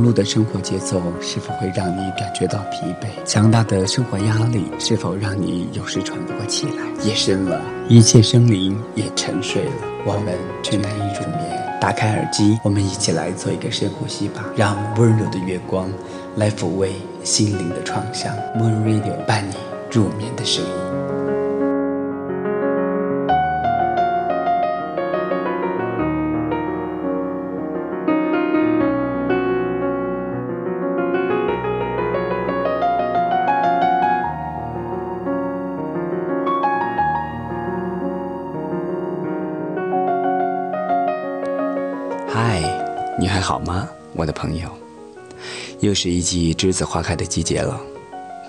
忙碌的生活节奏是否会让你感觉到疲惫？强大的生活压力是否让你有时喘不过气来？夜深了，一切生灵也沉睡了，我们却难以入眠。打开耳机，我们一起来做一个深呼吸吧，让温柔的月光来抚慰心灵的创伤。Moon Radio 伴你入眠的声音。我的朋友？又是一季栀子花开的季节了，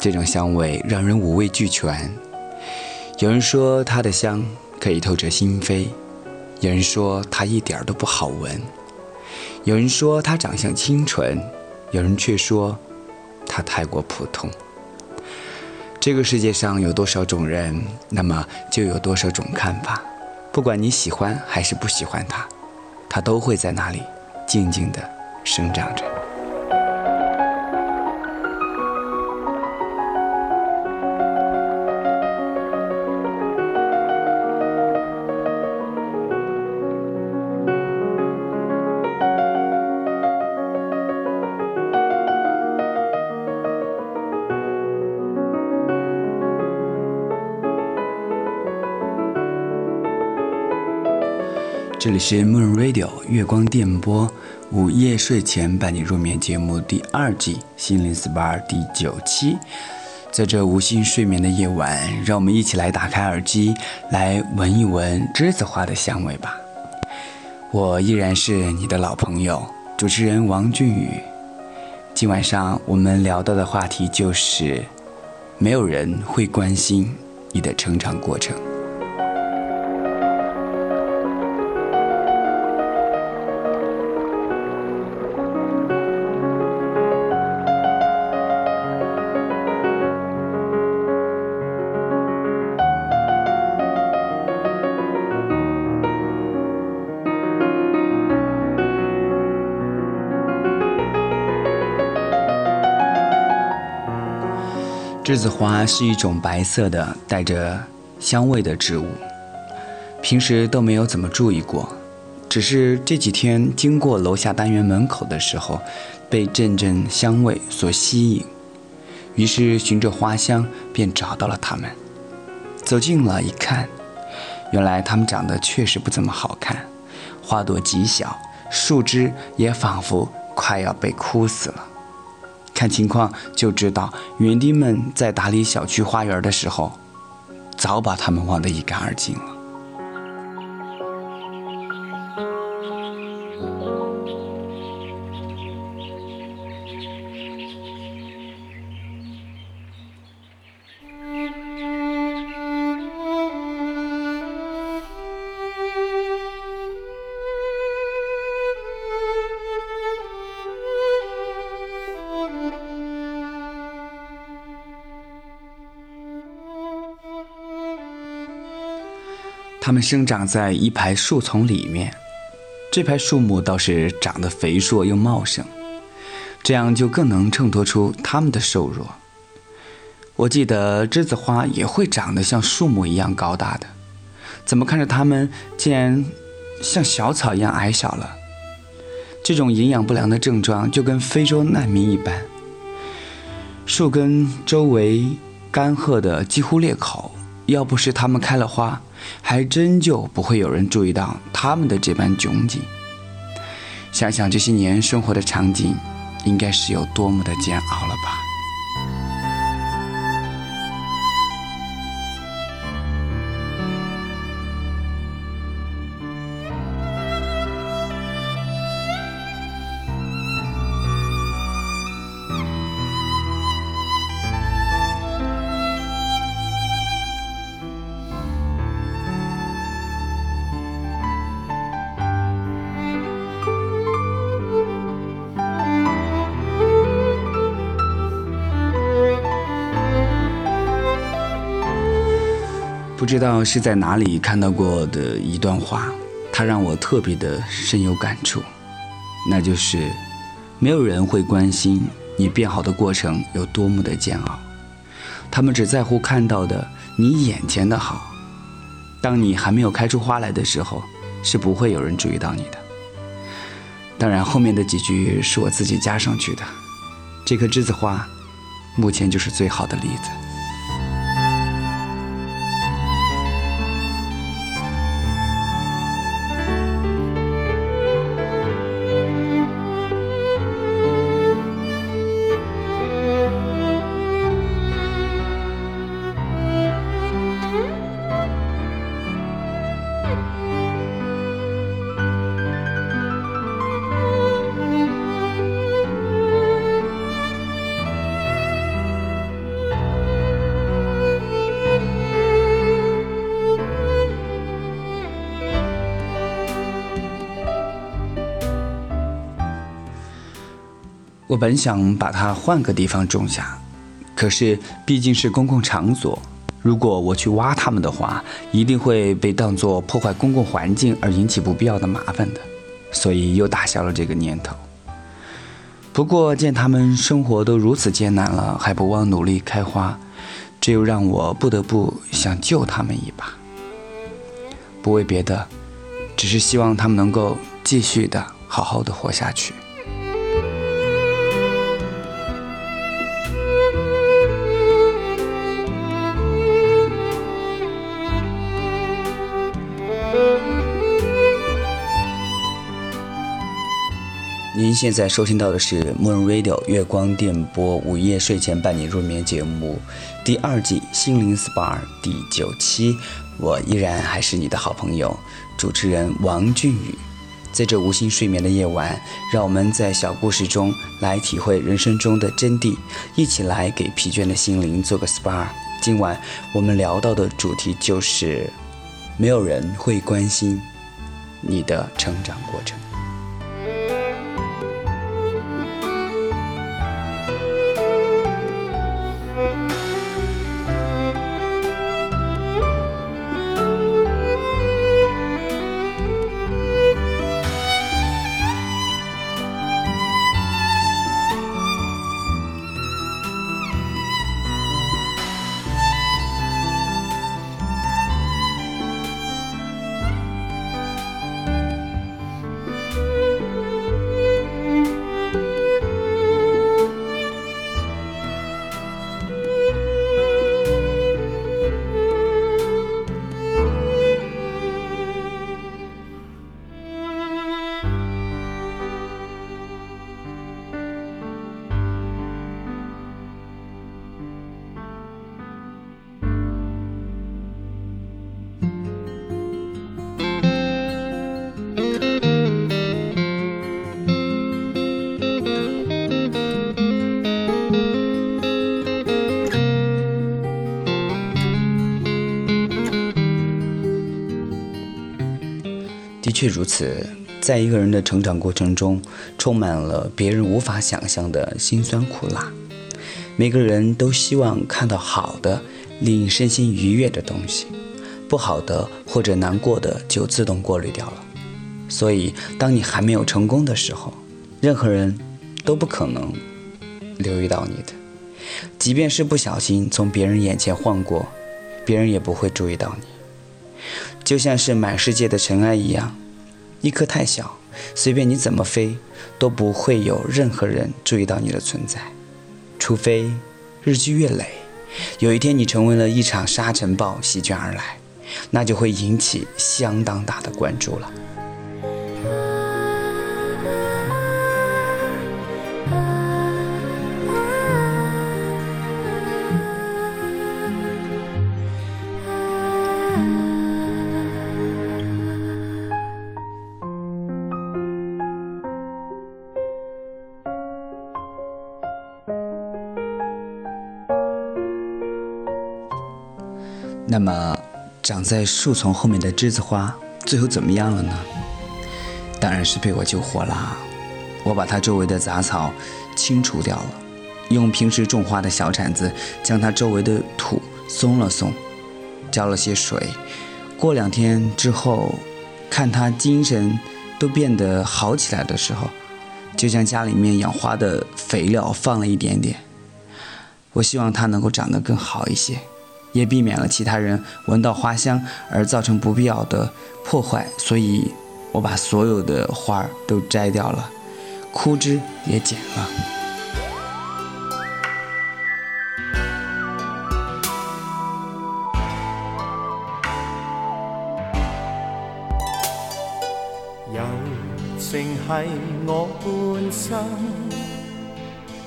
这种香味让人五味俱全。有人说它的香可以透彻心扉，有人说它一点都不好闻，有人说它长相清纯，有人却说它太过普通。这个世界上有多少种人，那么就有多少种看法。不管你喜欢还是不喜欢它。它都会在那里静静的生长着。这里是 Moon Radio 月光电波，午夜睡前伴你入眠节目第二季心灵 SPA 第九期。在这无心睡眠的夜晚，让我们一起来打开耳机，来闻一闻栀子花的香味吧。我依然是你的老朋友，主持人王俊宇。今晚上我们聊到的话题就是，没有人会关心你的成长过程。栀子花是一种白色的、带着香味的植物，平时都没有怎么注意过，只是这几天经过楼下单元门口的时候，被阵阵香味所吸引，于是循着花香便找到了它们。走近了一看，原来它们长得确实不怎么好看，花朵极小，树枝也仿佛快要被枯死了。看情况就知道，园丁们在打理小区花园的时候，早把它们忘得一干二净了。它们生长在一排树丛里面，这排树木倒是长得肥硕又茂盛，这样就更能衬托出它们的瘦弱。我记得栀子花也会长得像树木一样高大的，怎么看着它们竟然像小草一样矮小了？这种营养不良的症状就跟非洲难民一般，树根周围干涸的几乎裂口，要不是它们开了花。还真就不会有人注意到他们的这般窘境。想想这些年生活的场景，应该是有多么的煎熬了吧。不知道是在哪里看到过的一段话，它让我特别的深有感触，那就是没有人会关心你变好的过程有多么的煎熬，他们只在乎看到的你眼前的好。当你还没有开出花来的时候，是不会有人注意到你的。当然，后面的几句是我自己加上去的。这颗栀子花，目前就是最好的例子。我本想把它换个地方种下，可是毕竟是公共场所，如果我去挖它们的话，一定会被当作破坏公共环境而引起不必要的麻烦的，所以又打消了这个念头。不过见他们生活都如此艰难了，还不忘努力开花，这又让我不得不想救他们一把。不为别的，只是希望他们能够继续的好好的活下去。您现在收听到的是 Moon Radio 月光电波午夜睡前伴你入眠节目第二季心灵 SPA 第九期，我依然还是你的好朋友主持人王俊宇。在这无心睡眠的夜晚，让我们在小故事中来体会人生中的真谛，一起来给疲倦的心灵做个 SPA。今晚我们聊到的主题就是，没有人会关心你的成长过程。如此，在一个人的成长过程中，充满了别人无法想象的辛酸苦辣。每个人都希望看到好的、令身心愉悦的东西，不好的或者难过的就自动过滤掉了。所以，当你还没有成功的时候，任何人都不可能留意到你的。即便是不小心从别人眼前晃过，别人也不会注意到你。就像是满世界的尘埃一样。一颗太小，随便你怎么飞，都不会有任何人注意到你的存在，除非日积月累，有一天你成为了一场沙尘暴席卷而来，那就会引起相当大的关注了。那么，长在树丛后面的栀子花最后怎么样了呢？当然是被我救活了。我把它周围的杂草清除掉了，用平时种花的小铲子将它周围的土松了松，浇了些水。过两天之后，看它精神都变得好起来的时候，就像家里面养花的肥料放了一点点。我希望它能够长得更好一些，也避免了其他人闻到花香而造成不必要的破坏。所以，我把所有的花儿都摘掉了，枯枝也剪了。友情系我半生，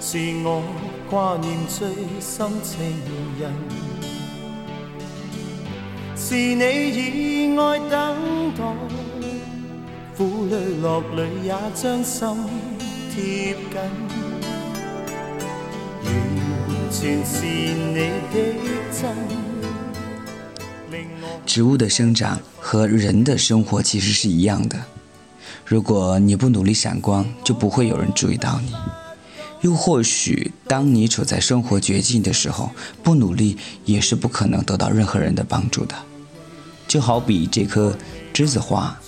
是我。挂念最深情人，是你以爱等待，苦泪落泪也将心贴紧，完全是你的真。植物的生长和人的生活其实是一样的，如果你不努力闪光，就不会有人注意到你。又或许，当你处在生活绝境的时候，不努力也是不可能得到任何人的帮助的。就好比这棵栀子花，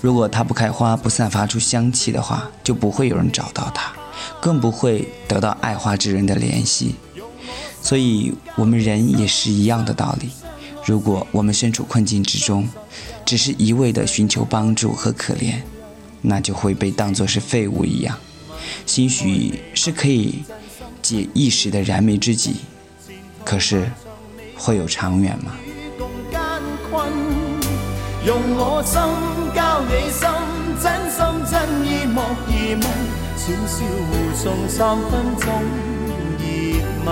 如果它不开花、不散发出香气的话，就不会有人找到它，更不会得到爱花之人的怜惜。所以，我们人也是一样的道理。如果我们身处困境之中，只是一味的寻求帮助和可怜，那就会被当作是废物一样。兴许是可以解一时的燃眉之急，可是会有长远吗？用我心交你心，真心真意莫疑问，小小互送三分钟热吻。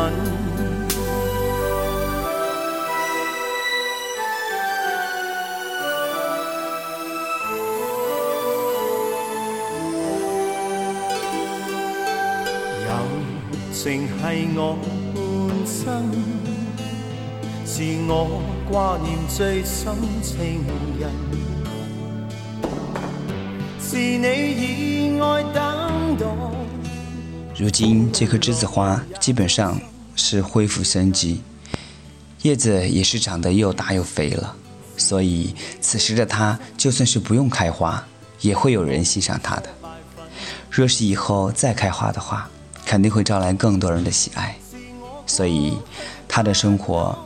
情系我半生，是我挂念最深情人，是你以爱等待。如今这棵栀子花基本上是恢复生机，叶子也是长得又大又肥了，所以此时的它就算是不用开花，也会有人欣赏它的。若是以后再开花的话，肯定会招来更多人的喜爱，所以他的生活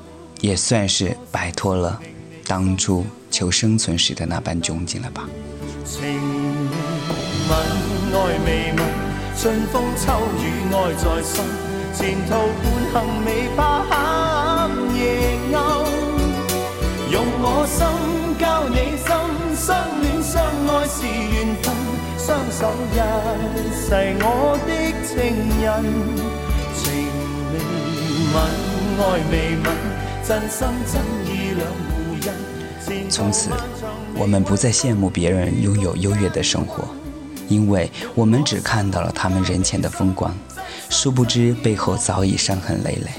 也算是摆脱了当初求生存时的那般窘境了吧。情吻爱未吻，春风秋雨爱在心，前途半行未怕黑夜暗，用我心交你心，相恋相爱是缘分，双手一世我的。从此，我们不再羡慕别人拥有优越的生活，因为我们只看到了他们人前的风光，殊不知背后早已伤痕累累。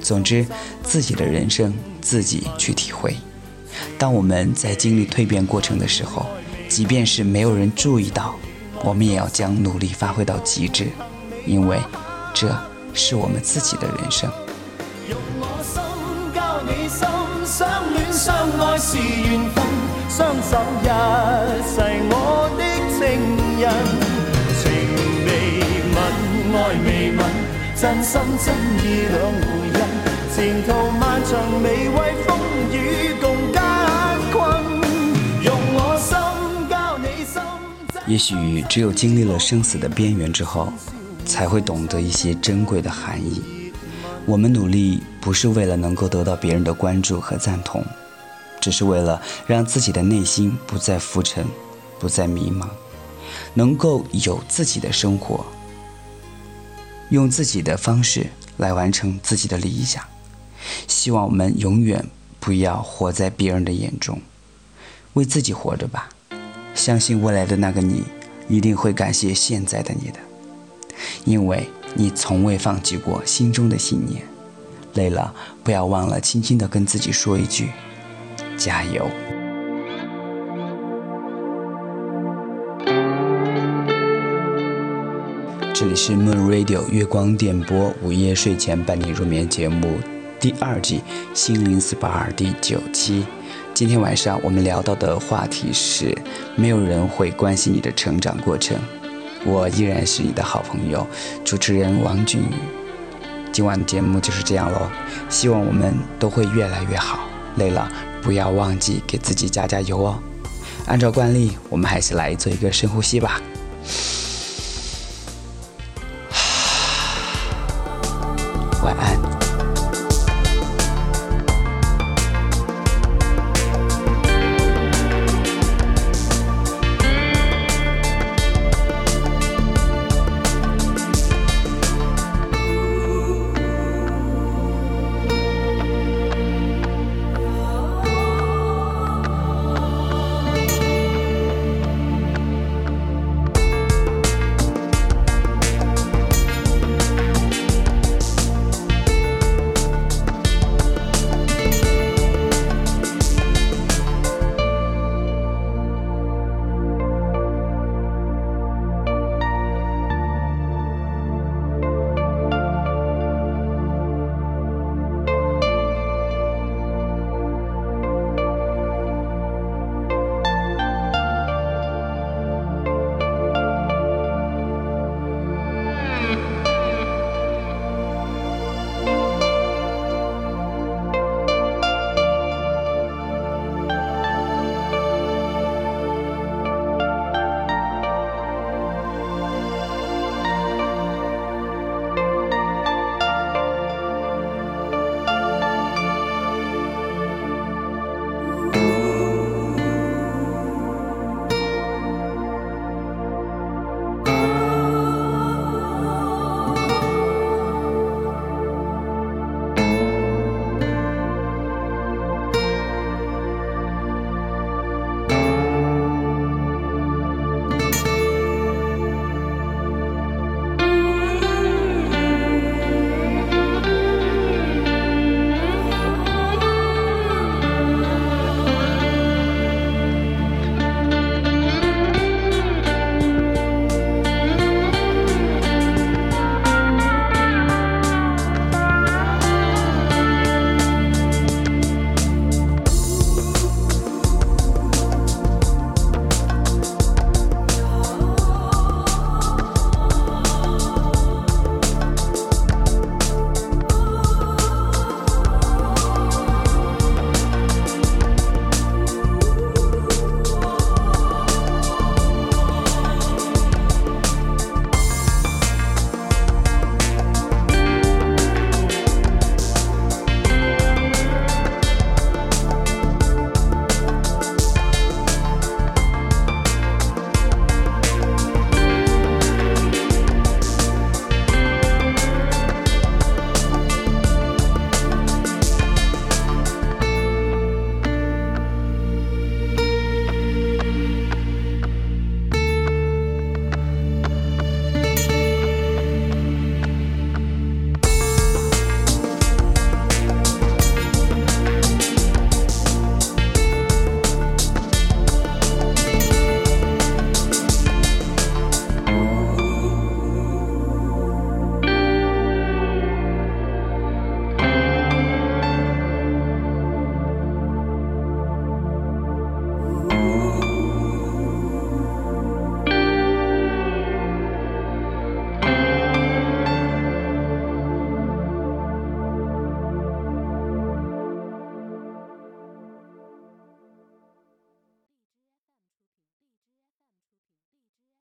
总之，自己的人生自己去体会。当我们在经历蜕变过程的时候，即便是没有人注意到，我们也要将努力发挥到极致。因为这是我们自己的人生。交你心，相恋相爱是缘分，双手一世我的情人，情未泯，爱未泯，真心真意两回音。前途漫长，未为风雨共艰困。用我心交你心。也许只有经历了生死的边缘之后。才会懂得一些珍贵的含义。我们努力不是为了能够得到别人的关注和赞同，只是为了让自己的内心不再浮沉，不再迷茫，能够有自己的生活，用自己的方式来完成自己的理想。希望我们永远不要活在别人的眼中，为自己活着吧。相信未来的那个你，一定会感谢现在的你的。因为你从未放弃过心中的信念，累了不要忘了轻轻的跟自己说一句：加油。这里是 Moon Radio 月光电波午夜睡前伴你入眠节目第二季心灵 SPA 第九期。今天晚上我们聊到的话题是：没有人会关心你的成长过程。我依然是你的好朋友，主持人王俊宇。今晚的节目就是这样喽，希望我们都会越来越好。累了不要忘记给自己加加油哦。按照惯例，我们还是来做一个深呼吸吧。